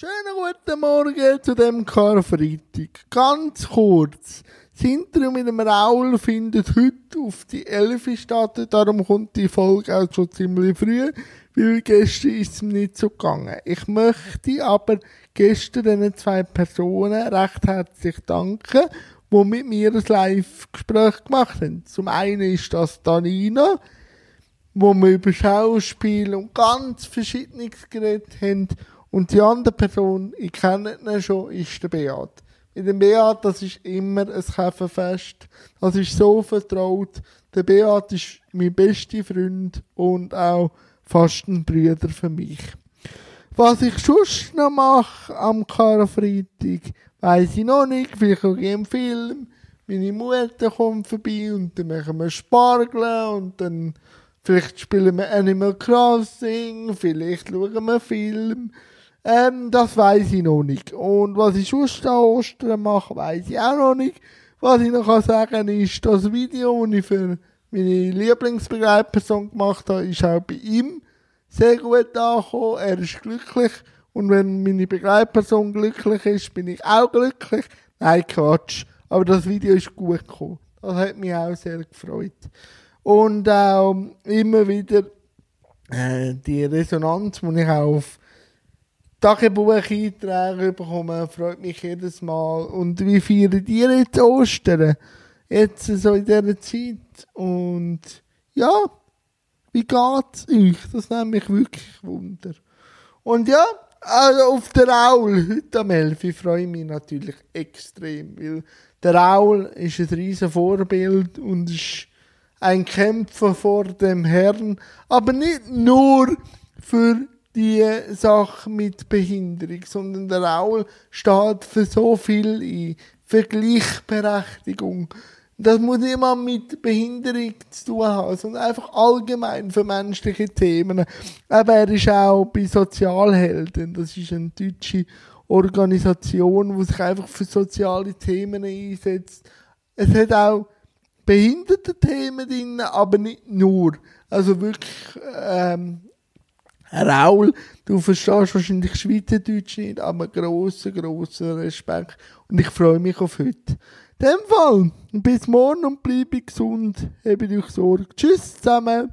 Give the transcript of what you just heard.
Schönen guten Morgen zu dem Karfreitag. Ganz kurz. Das Interview mit dem Raul findet heute auf die 11 statt. Darum kommt die Folge auch schon ziemlich früh, weil gestern ist es mir nicht so gegangen. Ich möchte aber gestern diesen zwei Personen recht herzlich danken, die mit mir ein Live-Gespräch gemacht haben. Zum einen ist das Danina, wo wir über Schauspiel und ganz Verschiedenes geredet haben. Und die andere Person, ich kenne ihn schon, ist der Beat. Mit dem Beat, das ist immer ein Käferfest. Das ist so vertraut. Der Beat ist mein bester Freund und auch fast ein Bruder für mich. Was ich sonst noch mache am Karfreitag, weiss ich noch nicht. Vielleicht auch im Film. Meine Mutter kommt vorbei und dann machen wir Spargel und dann vielleicht spielen wir Animal Crossing, vielleicht schauen wir einen Film. Ähm, das weiß ich noch nicht. Und was ich sonst an Ostern mache, weiß ich auch noch nicht. Was ich noch kann sagen ist, das Video, das ich für meine Lieblingsbegleitperson gemacht habe, ist auch bei ihm sehr gut angekommen. Er ist glücklich. Und wenn meine Begleitperson glücklich ist, bin ich auch glücklich. Nein, Quatsch. Aber das Video ist gut gekommen. Das hat mich auch sehr gefreut. Und auch immer wieder äh, die Resonanz, die ich auf Tagebucheinträge bekommen, freut mich jedes Mal. Und wie feiern ihr jetzt Ostern? Jetzt so in dieser Zeit. Und ja, wie geht's euch? Das nimmt mich wirklich Wunder. Und ja, also auf der Raul heute am 11. Ich freue mich natürlich extrem, weil der Raul ist ein riesen Vorbild und ist ein Kämpfer vor dem Herrn, aber nicht nur für die Sache mit Behinderung, sondern der Raul steht für so viel ein. Für Gleichberechtigung. Das muss mal mit Behinderung zu tun haben, sondern einfach allgemein für menschliche Themen. Aber er ist auch bei Sozialhelden. Das ist eine deutsche Organisation, die sich einfach für soziale Themen einsetzt. Es hat auch behinderte Themen drin, aber nicht nur. Also wirklich, ähm, Raul, du verstehst wahrscheinlich Schweizerdeutsch nicht, aber grossen, grossen Respekt. Und ich freue mich auf heute. In dem Fall, bis morgen und bleibe gesund. Habe euch Sorge. Tschüss zusammen.